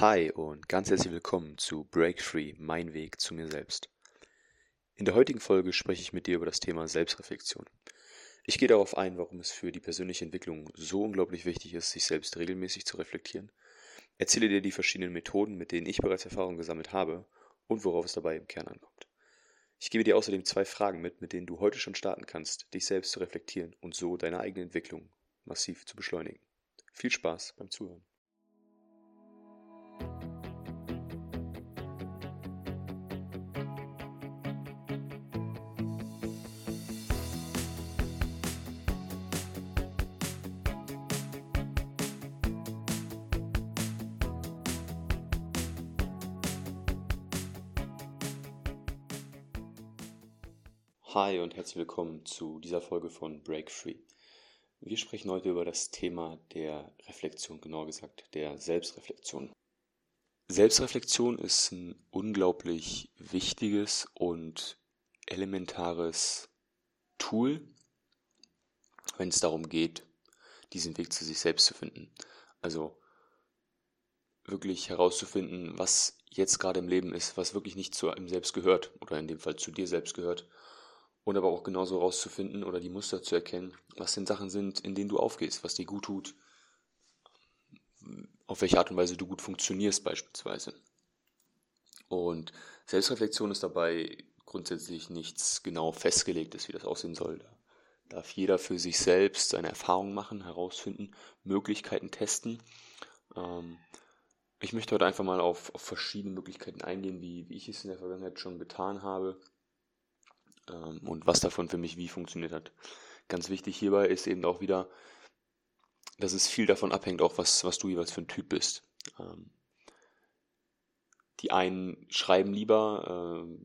Hi und ganz herzlich willkommen zu Break Free, mein Weg zu mir selbst. In der heutigen Folge spreche ich mit dir über das Thema Selbstreflexion. Ich gehe darauf ein, warum es für die persönliche Entwicklung so unglaublich wichtig ist, sich selbst regelmäßig zu reflektieren, erzähle dir die verschiedenen Methoden, mit denen ich bereits Erfahrung gesammelt habe und worauf es dabei im Kern ankommt. Ich gebe dir außerdem zwei Fragen mit, mit denen du heute schon starten kannst, dich selbst zu reflektieren und so deine eigene Entwicklung massiv zu beschleunigen. Viel Spaß beim Zuhören. Hi und herzlich willkommen zu dieser Folge von Break Free. Wir sprechen heute über das Thema der Reflexion, genauer gesagt der Selbstreflexion. Selbstreflexion ist ein unglaublich wichtiges und elementares Tool, wenn es darum geht, diesen Weg zu sich selbst zu finden. Also wirklich herauszufinden, was jetzt gerade im Leben ist, was wirklich nicht zu einem selbst gehört oder in dem Fall zu dir selbst gehört und aber auch genauso herauszufinden oder die Muster zu erkennen, was denn Sachen sind, in denen du aufgehst, was dir gut tut, auf welche Art und Weise du gut funktionierst beispielsweise. Und Selbstreflexion ist dabei grundsätzlich nichts genau festgelegtes, wie das aussehen soll. Da darf jeder für sich selbst seine Erfahrungen machen, herausfinden, Möglichkeiten testen. Ähm, ich möchte heute einfach mal auf, auf verschiedene Möglichkeiten eingehen, wie, wie ich es in der Vergangenheit schon getan habe ähm, und was davon für mich wie funktioniert hat. Ganz wichtig hierbei ist eben auch wieder, dass es viel davon abhängt, auch was, was du jeweils für ein Typ bist. Ähm, die einen schreiben lieber äh,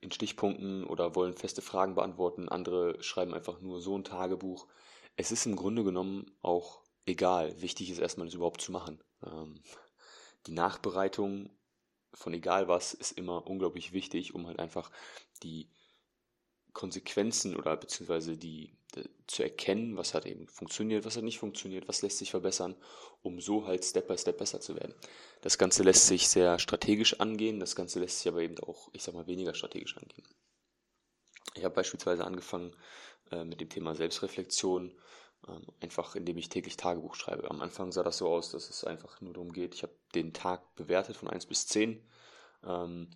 in Stichpunkten oder wollen feste Fragen beantworten, andere schreiben einfach nur so ein Tagebuch. Es ist im Grunde genommen auch egal. Wichtig ist erstmal, es überhaupt zu machen. Ähm, die Nachbereitung von egal was ist immer unglaublich wichtig, um halt einfach die Konsequenzen oder beziehungsweise die, die, zu erkennen, was hat eben funktioniert, was hat nicht funktioniert, was lässt sich verbessern, um so halt Step by Step besser zu werden. Das Ganze lässt sich sehr strategisch angehen, das Ganze lässt sich aber eben auch, ich sag mal, weniger strategisch angehen. Ich habe beispielsweise angefangen äh, mit dem Thema Selbstreflexion, äh, einfach indem ich täglich Tagebuch schreibe. Am Anfang sah das so aus, dass es einfach nur darum geht, ich habe den Tag bewertet von 1 bis 10. Ähm,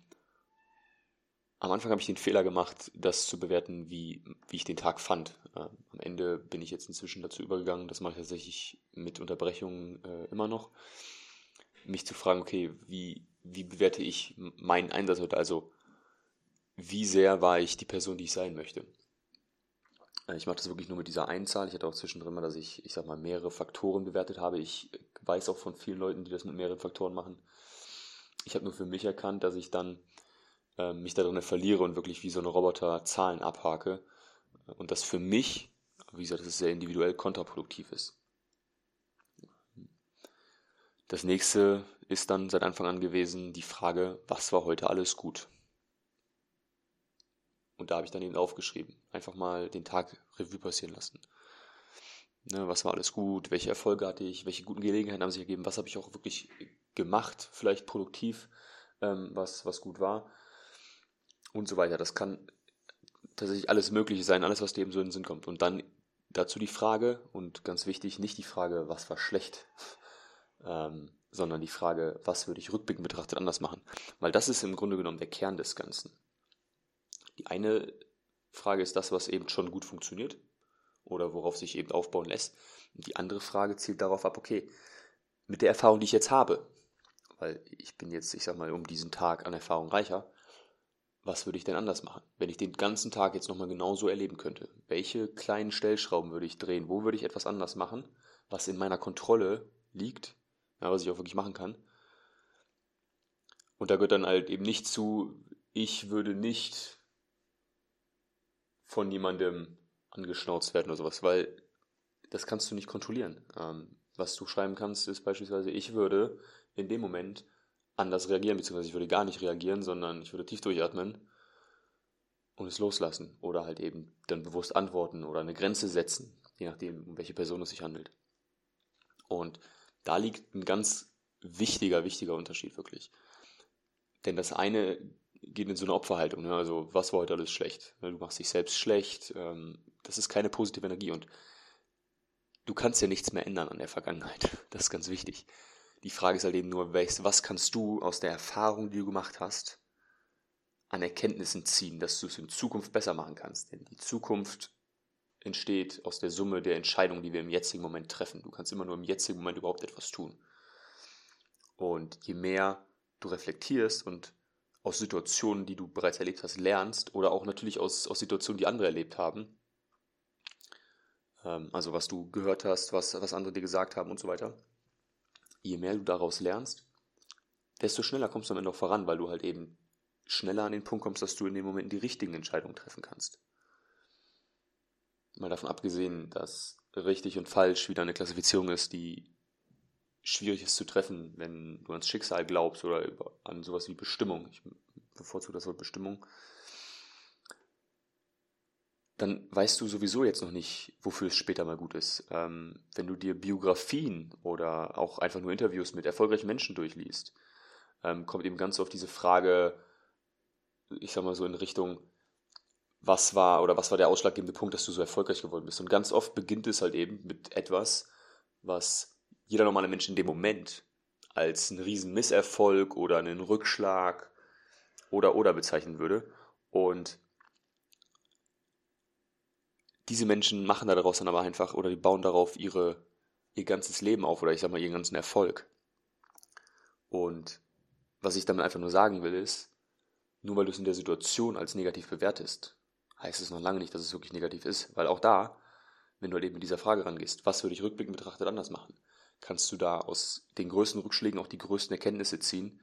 am Anfang habe ich den Fehler gemacht, das zu bewerten, wie, wie ich den Tag fand. Äh, am Ende bin ich jetzt inzwischen dazu übergegangen, das mache ich tatsächlich mit Unterbrechungen äh, immer noch, mich zu fragen, okay, wie, wie bewerte ich meinen Einsatz heute? Also, wie sehr war ich die Person, die ich sein möchte? Äh, ich mache das wirklich nur mit dieser Einzahl. Ich hatte auch zwischendrin mal, dass ich, ich sag mal, mehrere Faktoren bewertet habe. Ich weiß auch von vielen Leuten, die das mit mehreren Faktoren machen. Ich habe nur für mich erkannt, dass ich dann äh, mich darin verliere und wirklich wie so ein Roboter Zahlen abhake. Und das für mich, wie gesagt, das ist sehr individuell kontraproduktiv ist. Das nächste ist dann seit Anfang an gewesen die Frage, was war heute alles gut? Und da habe ich dann eben aufgeschrieben. Einfach mal den Tag Revue passieren lassen. Ne, was war alles gut? Welche Erfolge hatte ich? Welche guten Gelegenheiten haben sich ergeben? Was habe ich auch wirklich gemacht? Vielleicht produktiv, ähm, was, was gut war und so weiter. Das kann tatsächlich alles Mögliche sein, alles, was dir eben so in den Sinn kommt. Und dann dazu die Frage, und ganz wichtig, nicht die Frage, was war schlecht, ähm, sondern die Frage, was würde ich rückblickend betrachtet anders machen. Weil das ist im Grunde genommen der Kern des Ganzen. Die eine Frage ist das, was eben schon gut funktioniert oder worauf sich eben aufbauen lässt. Und die andere Frage zielt darauf ab, okay, mit der Erfahrung, die ich jetzt habe, weil ich bin jetzt, ich sag mal, um diesen Tag an Erfahrung reicher, was würde ich denn anders machen, wenn ich den ganzen Tag jetzt nochmal genauso erleben könnte? Welche kleinen Stellschrauben würde ich drehen? Wo würde ich etwas anders machen, was in meiner Kontrolle liegt, ja, was ich auch wirklich machen kann? Und da gehört dann halt eben nicht zu, ich würde nicht von jemandem angeschnauzt werden oder sowas, weil das kannst du nicht kontrollieren. Ähm, was du schreiben kannst, ist beispielsweise, ich würde in dem Moment anders reagieren, beziehungsweise ich würde gar nicht reagieren, sondern ich würde tief durchatmen und es loslassen oder halt eben dann bewusst antworten oder eine Grenze setzen, je nachdem, um welche Person es sich handelt. Und da liegt ein ganz wichtiger, wichtiger Unterschied wirklich. Denn das eine geht in so eine Opferhaltung. Ne? Also, was war heute alles schlecht? Ne? Du machst dich selbst schlecht. Ähm, das ist keine positive Energie. Und du kannst ja nichts mehr ändern an der Vergangenheit. Das ist ganz wichtig. Die Frage ist halt eben nur, was kannst du aus der Erfahrung, die du gemacht hast, an Erkenntnissen ziehen, dass du es in Zukunft besser machen kannst. Denn die Zukunft entsteht aus der Summe der Entscheidungen, die wir im jetzigen Moment treffen. Du kannst immer nur im jetzigen Moment überhaupt etwas tun. Und je mehr du reflektierst und aus Situationen, die du bereits erlebt hast, lernst oder auch natürlich aus, aus Situationen, die andere erlebt haben, ähm, also was du gehört hast, was, was andere dir gesagt haben und so weiter, je mehr du daraus lernst, desto schneller kommst du am Ende auch voran, weil du halt eben schneller an den Punkt kommst, dass du in dem Moment die richtigen Entscheidungen treffen kannst. Mal davon abgesehen, dass richtig und falsch wieder eine Klassifizierung ist, die schwierig ist zu treffen, wenn du ans Schicksal glaubst oder an sowas wie Bestimmung. Ich bevorzuge das Wort Bestimmung. Dann weißt du sowieso jetzt noch nicht, wofür es später mal gut ist. Ähm, wenn du dir Biografien oder auch einfach nur Interviews mit erfolgreichen Menschen durchliest, ähm, kommt eben ganz oft diese Frage, ich sag mal so in Richtung, was war oder was war der ausschlaggebende Punkt, dass du so erfolgreich geworden bist. Und ganz oft beginnt es halt eben mit etwas, was jeder normale Mensch in dem Moment als einen riesen Misserfolg oder einen Rückschlag oder oder bezeichnen würde. Und diese Menschen machen daraus dann aber einfach oder die bauen darauf ihre, ihr ganzes Leben auf oder ich sag mal ihren ganzen Erfolg. Und was ich damit einfach nur sagen will, ist, nur weil du es in der Situation als negativ bewertest, heißt es noch lange nicht, dass es wirklich negativ ist. Weil auch da, wenn du halt eben mit dieser Frage rangehst, was würde ich rückblickend betrachtet anders machen, kannst du da aus den größten Rückschlägen auch die größten Erkenntnisse ziehen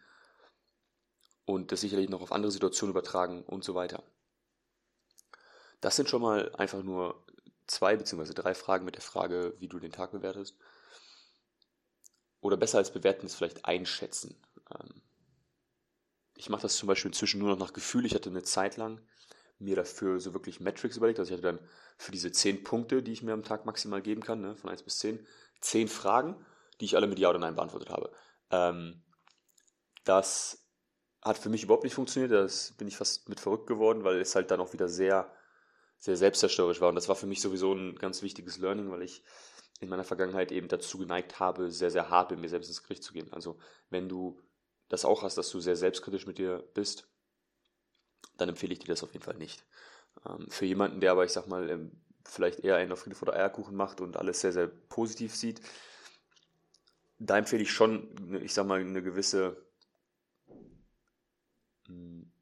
und das sicherlich noch auf andere Situationen übertragen und so weiter. Das sind schon mal einfach nur zwei bzw. drei Fragen mit der Frage, wie du den Tag bewertest. Oder besser als bewerten ist vielleicht einschätzen. Ähm, ich mache das zum Beispiel inzwischen nur noch nach Gefühl. Ich hatte eine Zeit lang mir dafür so wirklich Metrics überlegt. Also ich hatte dann für diese zehn Punkte, die ich mir am Tag maximal geben kann, ne, von 1 bis 10, zehn Fragen, die ich alle mit Ja oder Nein beantwortet habe. Ähm, das hat für mich überhaupt nicht funktioniert. Das bin ich fast mit verrückt geworden, weil es halt dann auch wieder sehr, sehr selbstzerstörerisch war. Und das war für mich sowieso ein ganz wichtiges Learning, weil ich in meiner Vergangenheit eben dazu geneigt habe, sehr, sehr hart mit mir selbst ins Gericht zu gehen. Also wenn du das auch hast, dass du sehr selbstkritisch mit dir bist, dann empfehle ich dir das auf jeden Fall nicht. Ähm, für jemanden, der aber, ich sag mal, ähm, vielleicht eher einen auf Friede vor der Eierkuchen macht und alles sehr, sehr positiv sieht, da empfehle ich schon, ich sag mal, eine gewisse hm,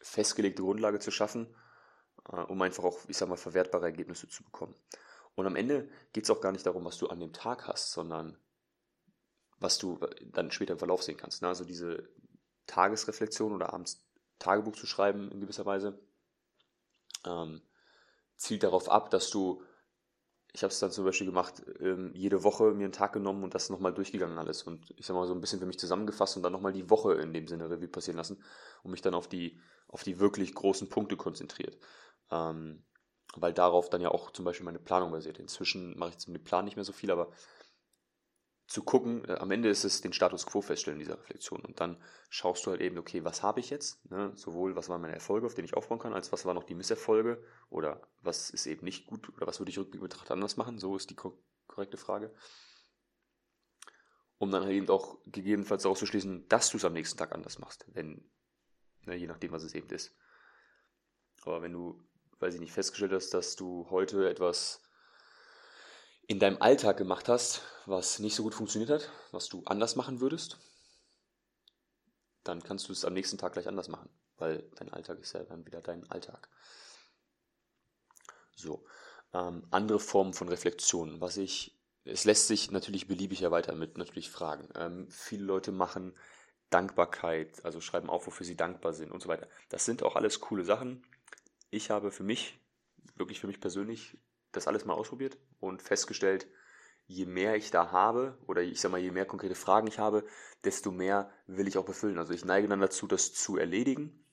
festgelegte Grundlage zu schaffen, um einfach auch, ich sag mal, verwertbare Ergebnisse zu bekommen. Und am Ende geht es auch gar nicht darum, was du an dem Tag hast, sondern was du dann später im Verlauf sehen kannst. Ne? Also diese Tagesreflexion oder abends Tagebuch zu schreiben in gewisser Weise, ähm, zielt darauf ab, dass du, ich habe es dann zum Beispiel gemacht, ähm, jede Woche mir einen Tag genommen und das nochmal durchgegangen alles und ich sag mal so ein bisschen für mich zusammengefasst und dann nochmal die Woche in dem Sinne Revue passieren lassen und mich dann auf die, auf die wirklich großen Punkte konzentriert. Ähm, weil darauf dann ja auch zum Beispiel meine Planung basiert. Inzwischen mache ich jetzt mit Plan nicht mehr so viel, aber zu gucken, äh, am Ende ist es den Status quo feststellen dieser Reflexion. Und dann schaust du halt eben, okay, was habe ich jetzt? Ne? Sowohl, was waren meine Erfolge, auf denen ich aufbauen kann, als was waren noch die Misserfolge oder was ist eben nicht gut oder was würde ich rückblickend betrachtet anders machen? So ist die ko korrekte Frage. Um dann halt eben auch gegebenenfalls daraus zu schließen, dass du es am nächsten Tag anders machst, wenn, ne, je nachdem, was es eben ist. Aber wenn du, weiß ich nicht, festgestellt hast, dass du heute etwas in deinem Alltag gemacht hast, was nicht so gut funktioniert hat, was du anders machen würdest, dann kannst du es am nächsten Tag gleich anders machen, weil dein Alltag ist ja dann wieder dein Alltag. So, ähm, andere Formen von Reflexion, was ich, es lässt sich natürlich beliebig erweitern mit natürlich Fragen. Ähm, viele Leute machen Dankbarkeit, also schreiben auf, wofür sie dankbar sind und so weiter. Das sind auch alles coole Sachen. Ich habe für mich, wirklich für mich persönlich, das alles mal ausprobiert und festgestellt, je mehr ich da habe, oder ich sag mal, je mehr konkrete Fragen ich habe, desto mehr will ich auch befüllen. Also ich neige dann dazu, das zu erledigen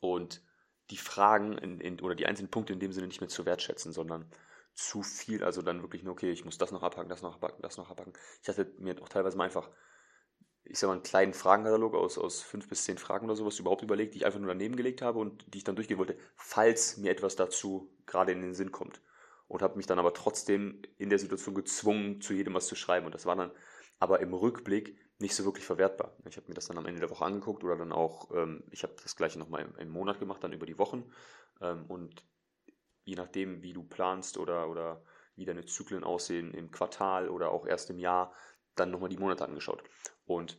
und die Fragen in, in, oder die einzelnen Punkte in dem Sinne nicht mehr zu wertschätzen, sondern zu viel, also dann wirklich nur, okay, ich muss das noch abhaken, das noch abhaken, das noch abhaken. Ich hatte mir auch teilweise mal einfach ich sag mal, einen kleinen Fragenkatalog aus, aus fünf bis zehn Fragen oder sowas überhaupt überlegt, die ich einfach nur daneben gelegt habe und die ich dann durchgehen wollte, falls mir etwas dazu gerade in den Sinn kommt. Und habe mich dann aber trotzdem in der Situation gezwungen, zu jedem was zu schreiben. Und das war dann aber im Rückblick nicht so wirklich verwertbar. Ich habe mir das dann am Ende der Woche angeguckt oder dann auch, ähm, ich habe das gleiche nochmal im, im Monat gemacht, dann über die Wochen. Ähm, und je nachdem, wie du planst oder, oder wie deine Zyklen aussehen im Quartal oder auch erst im Jahr, dann nochmal die Monate angeschaut. Und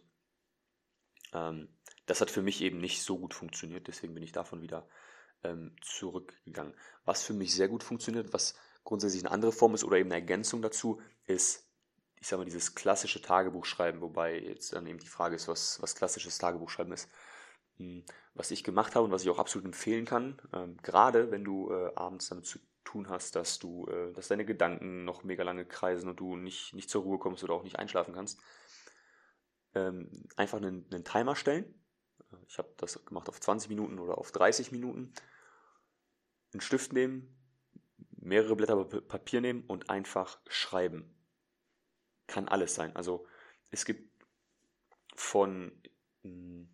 ähm, das hat für mich eben nicht so gut funktioniert, deswegen bin ich davon wieder ähm, zurückgegangen. Was für mich sehr gut funktioniert, was grundsätzlich eine andere Form ist oder eben eine Ergänzung dazu, ist, ich sage mal, dieses klassische Tagebuchschreiben, wobei jetzt dann eben die Frage ist, was, was klassisches Tagebuchschreiben ist. Hm, was ich gemacht habe und was ich auch absolut empfehlen kann, ähm, gerade wenn du äh, abends damit zu tun hast, dass du, äh, dass deine Gedanken noch mega lange kreisen und du nicht, nicht zur Ruhe kommst oder auch nicht einschlafen kannst, ähm, einfach einen, einen Timer stellen. Ich habe das gemacht auf 20 Minuten oder auf 30 Minuten. Einen Stift nehmen, mehrere Blätter Papier nehmen und einfach schreiben. Kann alles sein. Also es gibt von, hm,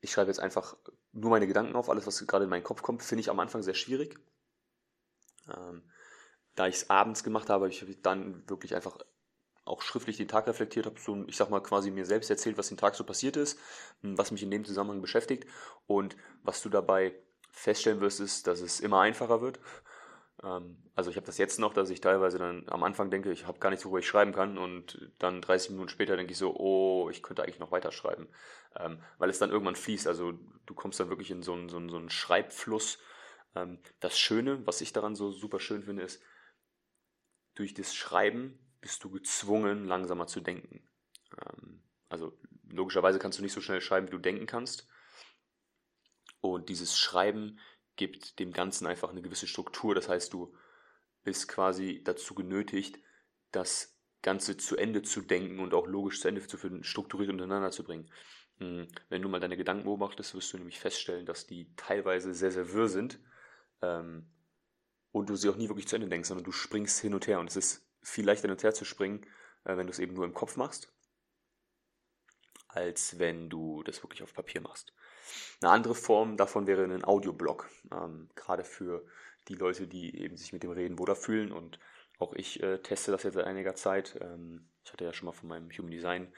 ich schreibe jetzt einfach nur meine Gedanken auf, alles was gerade in meinen Kopf kommt, finde ich am Anfang sehr schwierig. Ähm, da ich es abends gemacht habe, habe ich dann wirklich einfach auch schriftlich den Tag reflektiert habe, so, ich sag mal quasi mir selbst erzählt, was den Tag so passiert ist, hm, was mich in dem Zusammenhang beschäftigt und was du dabei feststellen wirst, ist, dass es immer einfacher wird. Ähm, also ich habe das jetzt noch, dass ich teilweise dann am Anfang denke, ich habe gar nichts, worüber ich schreiben kann und dann 30 Minuten später denke ich so, oh, ich könnte eigentlich noch weiterschreiben, ähm, weil es dann irgendwann fließt. Also du kommst dann wirklich in so einen, so einen, so einen Schreibfluss. Ähm, das Schöne, was ich daran so super schön finde, ist, durch das Schreiben bist du gezwungen, langsamer zu denken. Also logischerweise kannst du nicht so schnell schreiben, wie du denken kannst. Und dieses Schreiben gibt dem Ganzen einfach eine gewisse Struktur. Das heißt, du bist quasi dazu genötigt, das Ganze zu Ende zu denken und auch logisch zu Ende zu führen, strukturiert untereinander zu bringen. Hm, wenn du mal deine Gedanken beobachtest, wirst du nämlich feststellen, dass die teilweise sehr, sehr wirr sind ähm, und du sie auch nie wirklich zu Ende denkst, sondern du springst hin und her. Und es ist viel leichter hin und her zu springen, äh, wenn du es eben nur im Kopf machst, als wenn du das wirklich auf Papier machst. Eine andere Form davon wäre ein Audioblog, ähm, gerade für die Leute, die eben sich mit dem Reden wohler fühlen und auch ich äh, teste das jetzt seit einiger Zeit. Ähm, ich hatte ja schon mal von meinem Human Design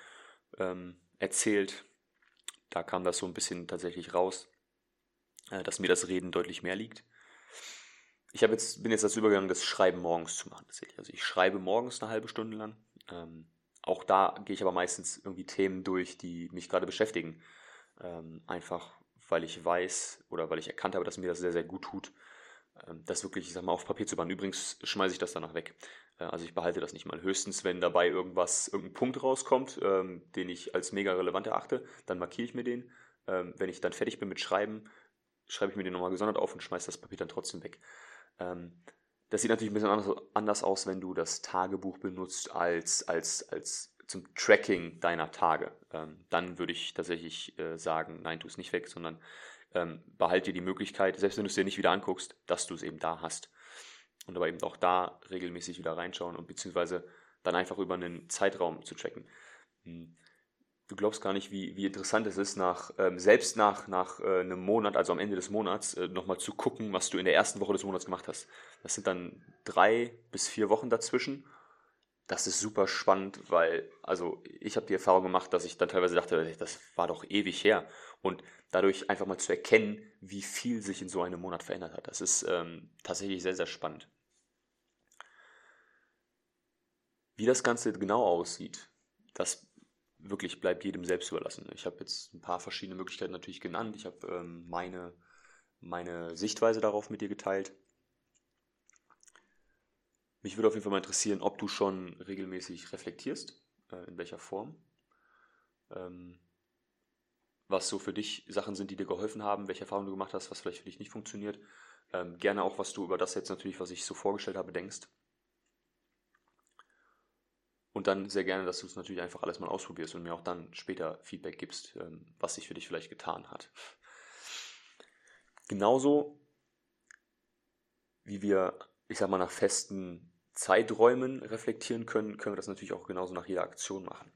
ähm, erzählt. Da kam das so ein bisschen tatsächlich raus, äh, dass mir das Reden deutlich mehr liegt. Ich jetzt, bin jetzt dazu übergegangen, das Schreiben morgens zu machen. Also ich schreibe morgens eine halbe Stunde lang. Ähm, auch da gehe ich aber meistens irgendwie Themen durch, die mich gerade beschäftigen. Ähm, einfach weil ich weiß oder weil ich erkannt habe, dass mir das sehr, sehr gut tut, ähm, das wirklich, ich sag mal, auf Papier zu bauen. Übrigens schmeiße ich das danach weg. Äh, also ich behalte das nicht mal. Höchstens, wenn dabei irgendwas, irgendein Punkt rauskommt, ähm, den ich als mega relevant erachte, dann markiere ich mir den. Ähm, wenn ich dann fertig bin mit Schreiben, schreibe ich mir den nochmal gesondert auf und schmeiße das Papier dann trotzdem weg. Ähm, das sieht natürlich ein bisschen anders, aus, wenn du das Tagebuch benutzt als, als, als zum Tracking deiner Tage. Ähm, dann würde ich tatsächlich äh, sagen, nein, tu es nicht weg, sondern ähm, behalte dir die Möglichkeit, selbst wenn du es dir nicht wieder anguckst, dass du es eben da hast. Und aber eben auch da regelmäßig wieder reinschauen und beziehungsweise dann einfach über einen Zeitraum zu tracken. Du glaubst gar nicht, wie, wie interessant es ist, nach, ähm, selbst nach, nach äh, einem Monat, also am Ende des Monats, äh, nochmal zu gucken, was du in der ersten Woche des Monats gemacht hast. Das sind dann drei bis vier Wochen dazwischen das ist super spannend, weil, also ich habe die Erfahrung gemacht, dass ich dann teilweise dachte, das war doch ewig her. Und dadurch einfach mal zu erkennen, wie viel sich in so einem Monat verändert hat. Das ist ähm, tatsächlich sehr, sehr spannend. Wie das Ganze genau aussieht, das wirklich bleibt jedem selbst überlassen. Ich habe jetzt ein paar verschiedene Möglichkeiten natürlich genannt. Ich habe ähm, meine, meine Sichtweise darauf mit dir geteilt. Mich würde auf jeden Fall mal interessieren, ob du schon regelmäßig reflektierst, äh, in welcher Form. Ähm, was so für dich Sachen sind, die dir geholfen haben, welche Erfahrungen du gemacht hast, was vielleicht für dich nicht funktioniert. Ähm, gerne auch, was du über das jetzt natürlich, was ich so vorgestellt habe, denkst. Und dann sehr gerne, dass du es natürlich einfach alles mal ausprobierst und mir auch dann später Feedback gibst, ähm, was sich für dich vielleicht getan hat. Genauso wie wir, ich sag mal, nach festen Zeiträumen reflektieren können, können wir das natürlich auch genauso nach jeder Aktion machen.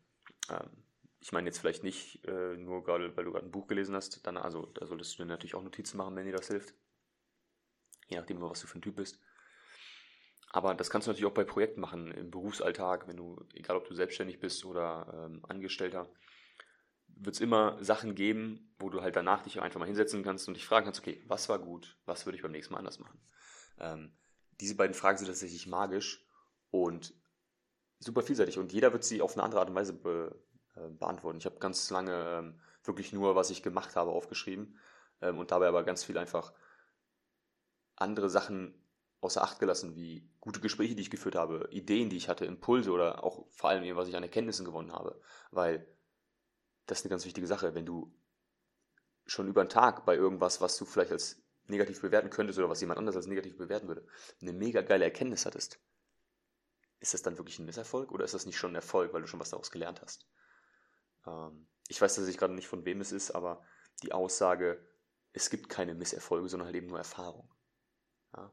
Ähm, ich meine jetzt vielleicht nicht äh, nur gerade, weil du gerade ein Buch gelesen hast, dann, also da solltest du dir natürlich auch Notizen machen, wenn dir das hilft. Je nachdem, was du für ein Typ bist. Aber das kannst du natürlich auch bei Projekten machen, im Berufsalltag, wenn du, egal ob du selbstständig bist oder ähm, Angestellter, wird es immer Sachen geben, wo du halt danach dich einfach mal hinsetzen kannst und dich fragen kannst, okay, was war gut, was würde ich beim nächsten Mal anders machen? Ähm, diese beiden Fragen sind tatsächlich magisch und super vielseitig und jeder wird sie auf eine andere Art und Weise be, äh, beantworten. Ich habe ganz lange ähm, wirklich nur, was ich gemacht habe, aufgeschrieben ähm, und dabei aber ganz viel einfach andere Sachen außer Acht gelassen, wie gute Gespräche, die ich geführt habe, Ideen, die ich hatte, Impulse oder auch vor allem, was ich an Erkenntnissen gewonnen habe. Weil das ist eine ganz wichtige Sache. Wenn du schon über einen Tag bei irgendwas, was du vielleicht als negativ bewerten könntest oder was jemand anders als negativ bewerten würde, eine mega geile Erkenntnis hattest, ist das dann wirklich ein Misserfolg oder ist das nicht schon ein Erfolg, weil du schon was daraus gelernt hast? Ähm, ich weiß tatsächlich gerade nicht, von wem es ist, aber die Aussage, es gibt keine Misserfolge, sondern halt eben nur Erfahrung. Ja?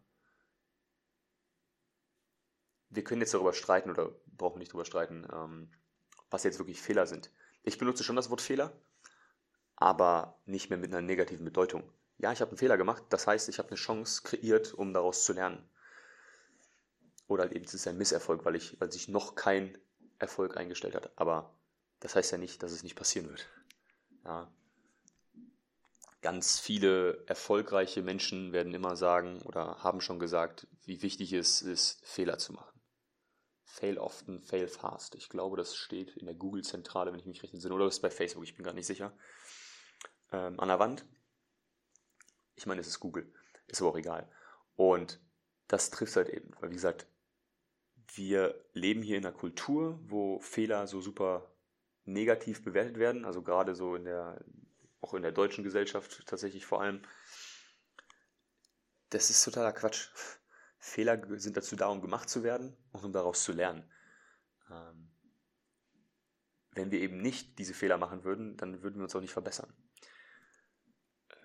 Wir können jetzt darüber streiten oder brauchen nicht darüber streiten, ähm, was jetzt wirklich Fehler sind. Ich benutze schon das Wort Fehler, aber nicht mehr mit einer negativen Bedeutung. Ja, ich habe einen Fehler gemacht, das heißt, ich habe eine Chance kreiert, um daraus zu lernen. Oder halt eben es ist ein Misserfolg, weil, ich, weil sich noch kein Erfolg eingestellt hat. Aber das heißt ja nicht, dass es nicht passieren wird. Ja. Ganz viele erfolgreiche Menschen werden immer sagen oder haben schon gesagt, wie wichtig es ist, Fehler zu machen. Fail often, fail fast. Ich glaube, das steht in der Google-Zentrale, wenn ich mich recht entsinne, oder ist bei Facebook, ich bin gar nicht sicher. Ähm, an der Wand. Ich meine, es ist Google, ist aber auch egal. Und das trifft halt eben, weil wie gesagt, wir leben hier in einer Kultur, wo Fehler so super negativ bewertet werden, also gerade so in der, auch in der deutschen Gesellschaft tatsächlich vor allem. Das ist totaler Quatsch. Fehler sind dazu da, um gemacht zu werden und um daraus zu lernen. Ähm, wenn wir eben nicht diese Fehler machen würden, dann würden wir uns auch nicht verbessern.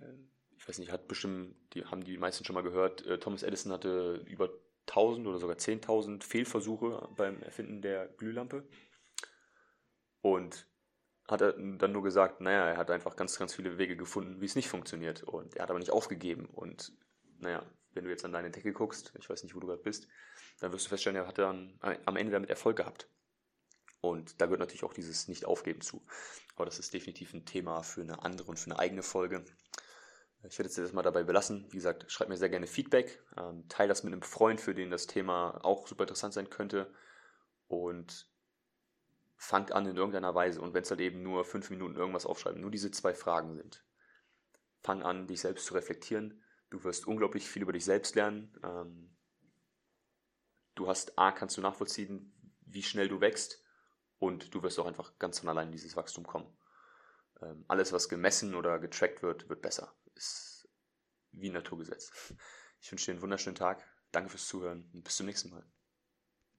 Ähm, ich weiß nicht, hat bestimmt, die haben die meisten schon mal gehört, äh, Thomas Edison hatte über 1000 oder sogar 10.000 Fehlversuche beim Erfinden der Glühlampe. Und hat er dann nur gesagt, naja, er hat einfach ganz, ganz viele Wege gefunden, wie es nicht funktioniert. Und er hat aber nicht aufgegeben. Und naja, wenn du jetzt an deine Decke guckst, ich weiß nicht, wo du gerade bist, dann wirst du feststellen, er hat dann am Ende damit Erfolg gehabt. Und da gehört natürlich auch dieses Nicht-Aufgeben zu. Aber das ist definitiv ein Thema für eine andere und für eine eigene Folge. Ich werde jetzt erstmal dabei belassen. Wie gesagt, schreibt mir sehr gerne Feedback. Ähm, teile das mit einem Freund, für den das Thema auch super interessant sein könnte. Und fangt an in irgendeiner Weise. Und wenn es halt eben nur fünf Minuten irgendwas aufschreiben, nur diese zwei Fragen sind. Fang an, dich selbst zu reflektieren Du wirst unglaublich viel über dich selbst lernen. Ähm, du hast A, kannst du nachvollziehen, wie schnell du wächst und du wirst auch einfach ganz von allein in dieses Wachstum kommen. Ähm, alles, was gemessen oder getrackt wird, wird besser. Ist wie ein Naturgesetz. Ich wünsche dir einen wunderschönen Tag. Danke fürs Zuhören und bis zum nächsten Mal.